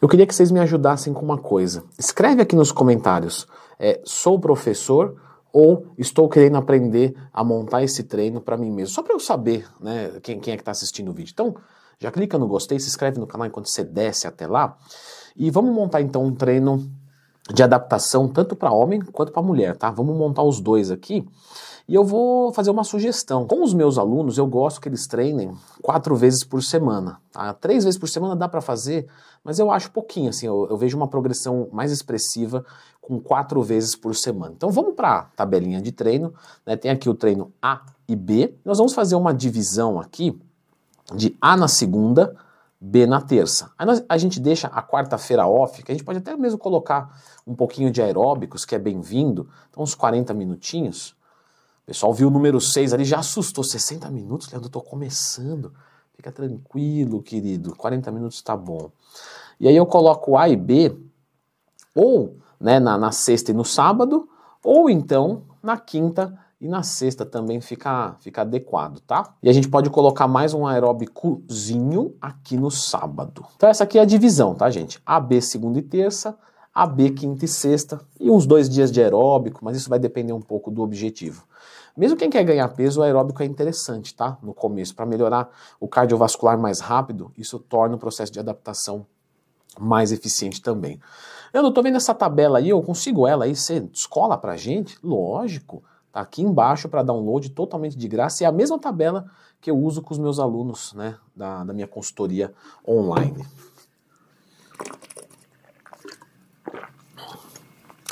Eu queria que vocês me ajudassem com uma coisa. Escreve aqui nos comentários. É, sou professor ou estou querendo aprender a montar esse treino para mim mesmo? Só para eu saber né, quem, quem é que está assistindo o vídeo. Então, já clica no gostei, se inscreve no canal enquanto você desce até lá. E vamos montar então um treino de adaptação tanto para homem quanto para mulher, tá? Vamos montar os dois aqui. E eu vou fazer uma sugestão. Com os meus alunos, eu gosto que eles treinem quatro vezes por semana. Tá? Três vezes por semana dá para fazer, mas eu acho pouquinho, assim, eu, eu, vejo uma progressão mais expressiva com quatro vezes por semana. Então vamos para a tabelinha de treino. Né? Tem aqui o treino A e B. Nós vamos fazer uma divisão aqui de A na segunda, B na terça. Aí nós, a gente deixa a quarta-feira off, que a gente pode até mesmo colocar um pouquinho de aeróbicos, que é bem-vindo, então uns 40 minutinhos. Pessoal viu o número 6 ali, já assustou. 60 minutos, Leandro, tô começando. Fica tranquilo, querido. 40 minutos tá bom. E aí eu coloco A e B, ou né, na, na sexta e no sábado, ou então na quinta e na sexta também fica, fica adequado, tá? E a gente pode colocar mais um aeróbicozinho aqui no sábado. Então essa aqui é a divisão, tá, gente? AB segunda e terça, AB quinta e sexta e uns dois dias de aeróbico, mas isso vai depender um pouco do objetivo. Mesmo quem quer ganhar peso, o aeróbico é interessante, tá? No começo, para melhorar o cardiovascular mais rápido, isso torna o processo de adaptação mais eficiente também. Eu não tô vendo essa tabela aí, eu consigo ela aí, você descola pra gente? Lógico. Tá aqui embaixo para download totalmente de graça é a mesma tabela que eu uso com os meus alunos, né, da, da minha consultoria online.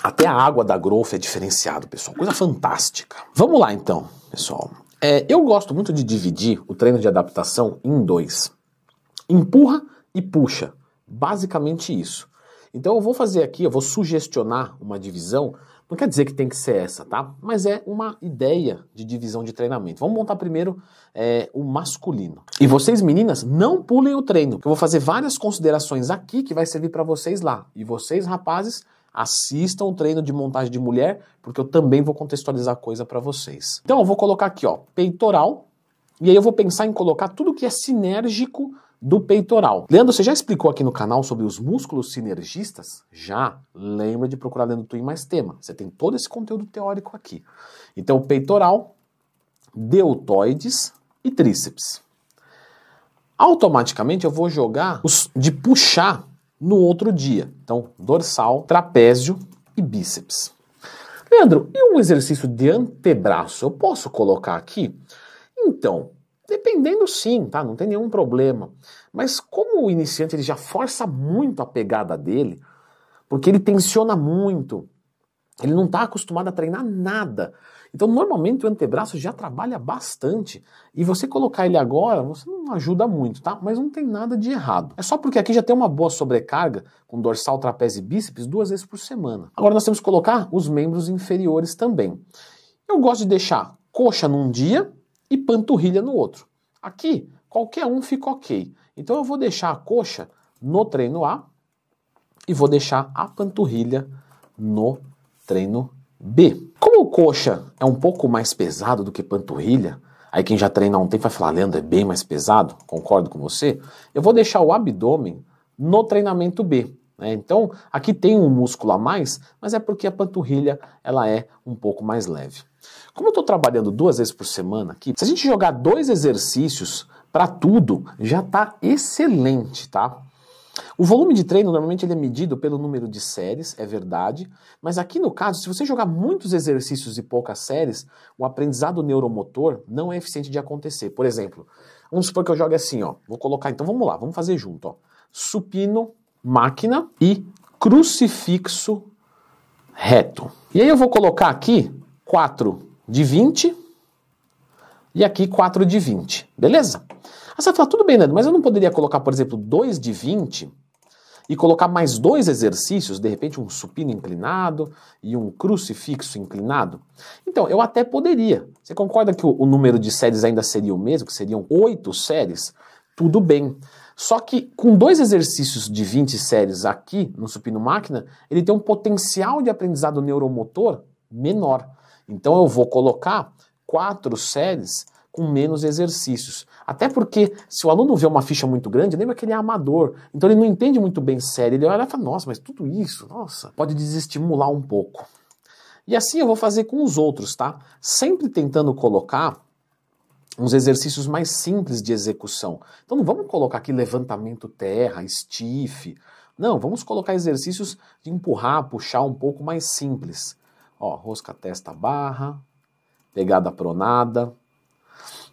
Até a água da Growth é diferenciado, pessoal. Coisa fantástica. Vamos lá, então, pessoal. É, eu gosto muito de dividir o treino de adaptação em dois. Empurra e puxa. Basicamente isso. Então eu vou fazer aqui, eu vou sugestionar uma divisão. Não quer dizer que tem que ser essa, tá? Mas é uma ideia de divisão de treinamento. Vamos montar primeiro é, o masculino. E vocês, meninas, não pulem o treino. Eu vou fazer várias considerações aqui que vai servir para vocês lá. E vocês, rapazes, assistam o treino de montagem de mulher, porque eu também vou contextualizar coisa para vocês. Então eu vou colocar aqui, ó, peitoral, e aí eu vou pensar em colocar tudo que é sinérgico do peitoral. Leandro, você já explicou aqui no canal sobre os músculos sinergistas? Já. Lembra de procurar Leandro Twin mais tema. Você tem todo esse conteúdo teórico aqui. Então, peitoral, deltoides e tríceps. Automaticamente eu vou jogar os de puxar no outro dia. Então, dorsal, trapézio e bíceps. Leandro, e um exercício de antebraço eu posso colocar aqui? Então, dependendo sim, tá? Não tem nenhum problema. Mas como o iniciante ele já força muito a pegada dele, porque ele tensiona muito, ele não está acostumado a treinar nada. Então, normalmente o antebraço já trabalha bastante e você colocar ele agora, você não ajuda muito, tá? Mas não tem nada de errado. É só porque aqui já tem uma boa sobrecarga com dorsal, trapézio e bíceps duas vezes por semana. Agora nós temos que colocar os membros inferiores também. Eu gosto de deixar coxa num dia e panturrilha no outro. Aqui, qualquer um fica ok. Então eu vou deixar a coxa no treino A e vou deixar a panturrilha no B. Como o coxa é um pouco mais pesado do que panturrilha, aí quem já treina há um tempo vai falar, Leandro, é bem mais pesado, concordo com você, eu vou deixar o abdômen no treinamento B. Né? Então, aqui tem um músculo a mais, mas é porque a panturrilha ela é um pouco mais leve. Como eu estou trabalhando duas vezes por semana aqui, se a gente jogar dois exercícios para tudo, já está excelente, tá? O volume de treino normalmente ele é medido pelo número de séries, é verdade, mas aqui no caso, se você jogar muitos exercícios e poucas séries, o aprendizado neuromotor não é eficiente de acontecer. Por exemplo, vamos supor que eu jogue assim, ó. Vou colocar, então vamos lá, vamos fazer junto, ó. Supino, máquina e crucifixo reto. E aí eu vou colocar aqui 4 de 20 e aqui 4 de 20, beleza? Aí você vai falar, tudo bem, Nando, mas eu não poderia colocar, por exemplo, 2 de 20 e colocar mais dois exercícios, de repente um supino inclinado e um crucifixo inclinado? Então, eu até poderia. Você concorda que o, o número de séries ainda seria o mesmo, que seriam oito séries? Tudo bem. Só que com dois exercícios de 20 séries aqui no supino máquina, ele tem um potencial de aprendizado neuromotor menor. Então eu vou colocar quatro séries com menos exercícios. Até porque, se o aluno vê uma ficha muito grande, lembra que ele é amador, então ele não entende muito bem série. Ele olha e fala: nossa, mas tudo isso, nossa, pode desestimular um pouco. E assim eu vou fazer com os outros, tá? Sempre tentando colocar uns exercícios mais simples de execução. Então não vamos colocar aqui levantamento terra, stiff. Não, vamos colocar exercícios de empurrar, puxar um pouco mais simples. Ó, rosca testa barra, pegada pronada,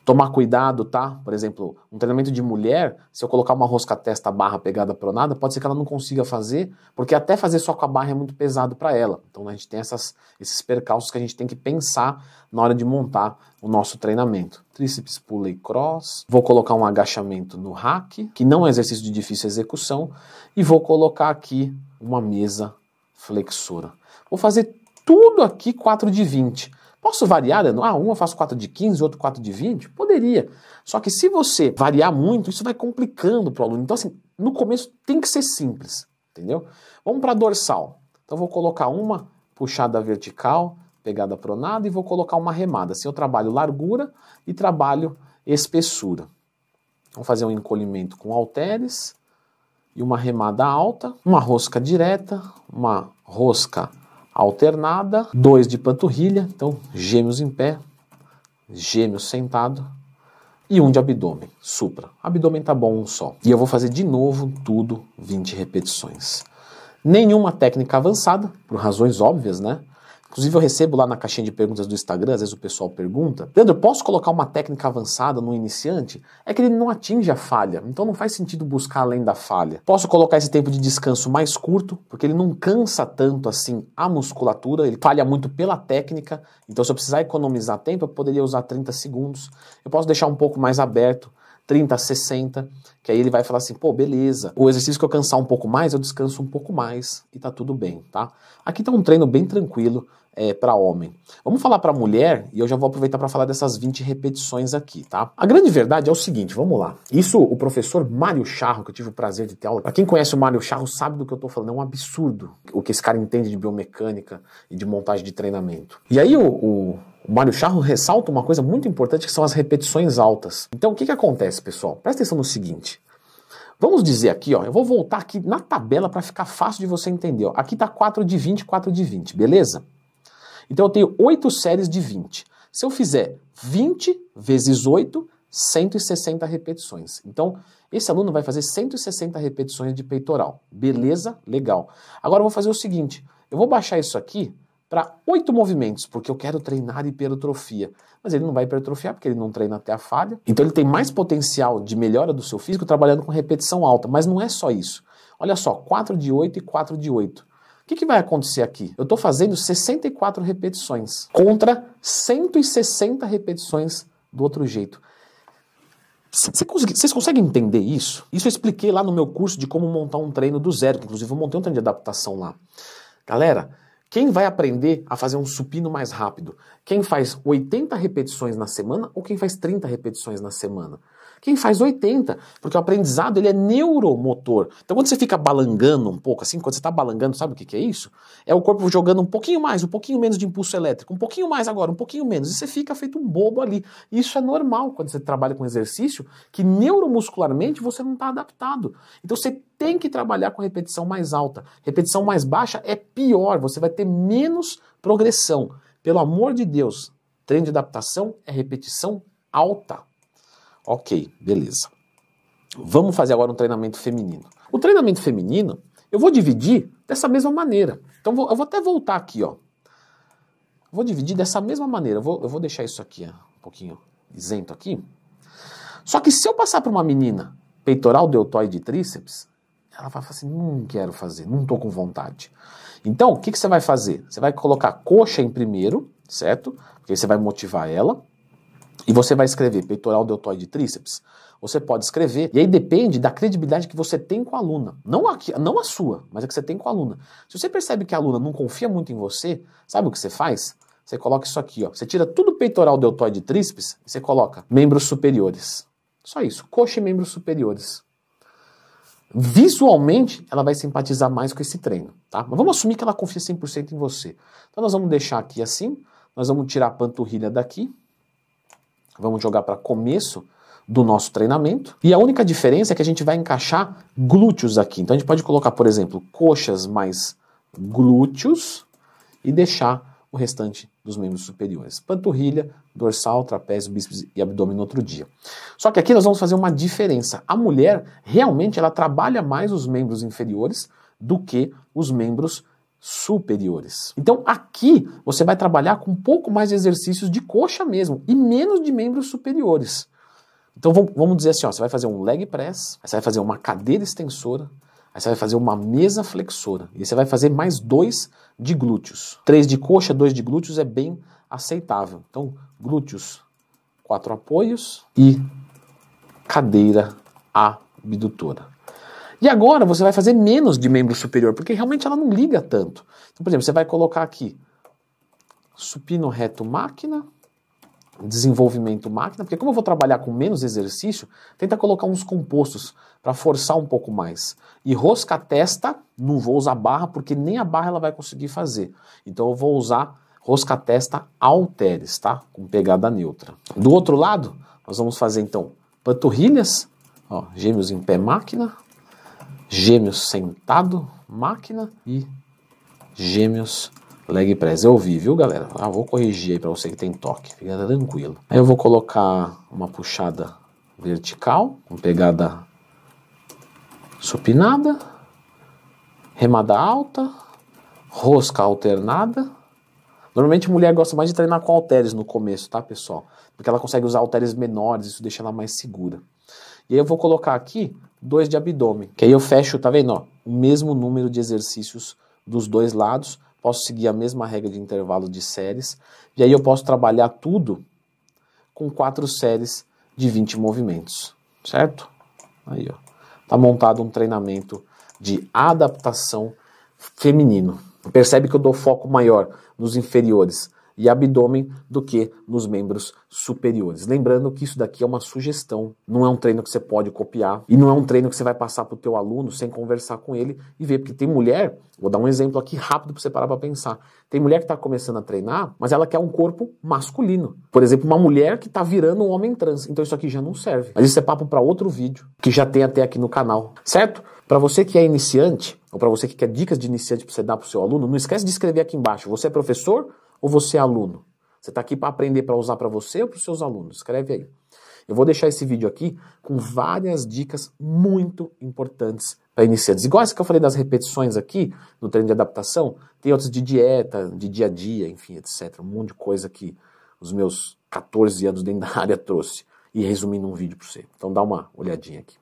Tomar cuidado, tá? Por exemplo, um treinamento de mulher, se eu colocar uma rosca testa barra pegada pronada, pode ser que ela não consiga fazer, porque até fazer só com a barra é muito pesado para ela. Então a gente tem essas, esses percalços que a gente tem que pensar na hora de montar o nosso treinamento. Tríceps pulley cross, vou colocar um agachamento no hack, que não é exercício de difícil execução, e vou colocar aqui uma mesa flexora. Vou fazer tudo aqui 4 de 20. Posso variar? Ah, um eu faço 4 de 15, outro 4 de 20? Poderia. Só que se você variar muito, isso vai complicando para o aluno. Então, assim, no começo tem que ser simples, entendeu? Vamos para dorsal. Então, vou colocar uma puxada vertical, pegada pronada, e vou colocar uma remada. Assim, eu trabalho largura e trabalho espessura. Vamos fazer um encolhimento com halteres e uma remada alta, uma rosca direta, uma rosca alternada, dois de panturrilha, então gêmeos em pé, gêmeos sentado e um de abdômen, supra. Abdômen tá bom um só. E eu vou fazer de novo tudo 20 repetições. Nenhuma técnica avançada, por razões óbvias, né? Inclusive, eu recebo lá na caixinha de perguntas do Instagram, às vezes o pessoal pergunta: Leandro, posso colocar uma técnica avançada no iniciante? É que ele não atinge a falha, então não faz sentido buscar além da falha. Posso colocar esse tempo de descanso mais curto, porque ele não cansa tanto assim a musculatura, ele falha muito pela técnica, então se eu precisar economizar tempo, eu poderia usar 30 segundos. Eu posso deixar um pouco mais aberto, 30 a 60, que aí ele vai falar assim, pô, beleza, o exercício que eu cansar um pouco mais, eu descanso um pouco mais e tá tudo bem, tá? Aqui tá um treino bem tranquilo, é, para homem. Vamos falar para mulher e eu já vou aproveitar para falar dessas 20 repetições aqui, tá? A grande verdade é o seguinte, vamos lá. Isso o professor Mário Charro, que eu tive o prazer de ter aula. Para quem conhece o Mário Charro sabe do que eu tô falando, é um absurdo o que esse cara entende de biomecânica e de montagem de treinamento. E aí o, o o Mário Charro ressalta uma coisa muito importante que são as repetições altas. Então o que, que acontece, pessoal? Presta atenção no seguinte. Vamos dizer aqui, ó, eu vou voltar aqui na tabela para ficar fácil de você entender. Ó. Aqui está 4 de 20, 4 de 20, beleza? Então eu tenho 8 séries de 20. Se eu fizer 20 vezes 8, 160 repetições. Então, esse aluno vai fazer 160 repetições de peitoral. Beleza? Legal. Agora eu vou fazer o seguinte: eu vou baixar isso aqui para oito movimentos, porque eu quero treinar hipertrofia. Mas ele não vai hipertrofiar porque ele não treina até a falha. Então ele tem mais potencial de melhora do seu físico trabalhando com repetição alta. Mas não é só isso. Olha só, 4 de 8 e 4 de 8 que, que vai acontecer aqui? Eu estou fazendo 64 repetições contra 160 repetições do outro jeito. Vocês conseguem entender isso? Isso eu expliquei lá no meu curso de como montar um treino do zero, que inclusive eu montei um treino de adaptação lá. Galera, quem vai aprender a fazer um supino mais rápido? Quem faz 80 repetições na semana ou quem faz 30 repetições na semana? Quem faz 80, porque o aprendizado ele é neuromotor. Então quando você fica balangando um pouco assim, quando você está balangando, sabe o que, que é isso? É o corpo jogando um pouquinho mais, um pouquinho menos de impulso elétrico, um pouquinho mais agora, um pouquinho menos, e você fica feito um bobo ali. Isso é normal quando você trabalha com exercício que neuromuscularmente você não está adaptado. Então você tem que trabalhar com repetição mais alta. Repetição mais baixa é pior, você vai ter menos progressão. Pelo amor de Deus, treino de adaptação é repetição alta. Ok, beleza. Vamos fazer agora um treinamento feminino. O treinamento feminino eu vou dividir dessa mesma maneira. Então eu vou até voltar aqui, ó. Vou dividir dessa mesma maneira. Eu vou, eu vou deixar isso aqui um pouquinho isento aqui. Só que se eu passar para uma menina peitoral, deltoide e tríceps, ela vai falar assim: não quero fazer, não estou com vontade. Então, o que, que você vai fazer? Você vai colocar coxa em primeiro, certo? Porque você vai motivar ela e você vai escrever peitoral, deltoide, tríceps, você pode escrever, e aí depende da credibilidade que você tem com a aluna. Não a, não a sua, mas a que você tem com a aluna. Se você percebe que a aluna não confia muito em você, sabe o que você faz? Você coloca isso aqui, ó. Você tira tudo peitoral, deltoide, tríceps, e você coloca membros superiores. Só isso, coxa e membros superiores. Visualmente, ela vai simpatizar mais com esse treino, tá? Mas vamos assumir que ela confia 100% em você. Então nós vamos deixar aqui assim, nós vamos tirar a panturrilha daqui, Vamos jogar para começo do nosso treinamento. E a única diferença é que a gente vai encaixar glúteos aqui. Então a gente pode colocar, por exemplo, coxas mais glúteos e deixar o restante dos membros superiores. Panturrilha, dorsal, trapézio, bíceps e abdômen no outro dia. Só que aqui nós vamos fazer uma diferença. A mulher realmente ela trabalha mais os membros inferiores do que os membros superiores. Então aqui você vai trabalhar com um pouco mais de exercícios de coxa mesmo e menos de membros superiores. Então vamos dizer assim, ó, você vai fazer um leg press, você vai fazer uma cadeira extensora, Aí você vai fazer uma mesa flexora. E você vai fazer mais dois de glúteos. Três de coxa, dois de glúteos é bem aceitável. Então, glúteos, quatro apoios e cadeira abdutora. E agora você vai fazer menos de membro superior, porque realmente ela não liga tanto. Então, por exemplo, você vai colocar aqui supino reto máquina, desenvolvimento máquina, porque como eu vou trabalhar com menos exercício, tenta colocar uns compostos para forçar um pouco mais. E rosca testa, não vou usar barra, porque nem a barra ela vai conseguir fazer. Então eu vou usar rosca testa alteres, tá? Com pegada neutra. Do outro lado, nós vamos fazer então panturrilhas, ó, gêmeos em pé máquina, gêmeos sentado máquina e gêmeos leg press. Eu ouvi, viu, galera? Ah, vou corrigir aí para você que tem toque, fica tranquilo. Aí eu vou colocar uma puxada vertical, com pegada supinada, remada alta, rosca alternada. Normalmente mulher gosta mais de treinar com halteres no começo, tá, pessoal? Porque ela consegue usar halteres menores, isso deixa ela mais segura. E aí eu vou colocar aqui dois de abdômen, que aí eu fecho, tá vendo, ó, o mesmo número de exercícios dos dois lados, posso seguir a mesma regra de intervalo de séries, e aí eu posso trabalhar tudo com quatro séries de 20 movimentos, certo? Aí, ó. Tá montado um treinamento de adaptação feminino. Percebe que eu dou foco maior nos inferiores e abdômen do que nos membros superiores. Lembrando que isso daqui é uma sugestão, não é um treino que você pode copiar e não é um treino que você vai passar para o teu aluno sem conversar com ele e ver, porque tem mulher, vou dar um exemplo aqui rápido para você parar para pensar, tem mulher que está começando a treinar, mas ela quer um corpo masculino. Por exemplo, uma mulher que está virando um homem trans, então isso aqui já não serve. Mas isso é papo para outro vídeo, que já tem até aqui no canal, certo? Para você que é iniciante, ou para você que quer dicas de iniciante para você dar para o seu aluno, não esquece de escrever aqui embaixo. Você é professor ou você é aluno? Você está aqui para aprender para usar para você ou para os seus alunos? Escreve aí. Eu vou deixar esse vídeo aqui com várias dicas muito importantes para iniciantes. Igual essa que eu falei das repetições aqui no treino de adaptação, tem outras de dieta, de dia a dia, enfim, etc. Um monte de coisa que os meus 14 anos dentro da área trouxe e resumi num vídeo para você. Então dá uma olhadinha aqui.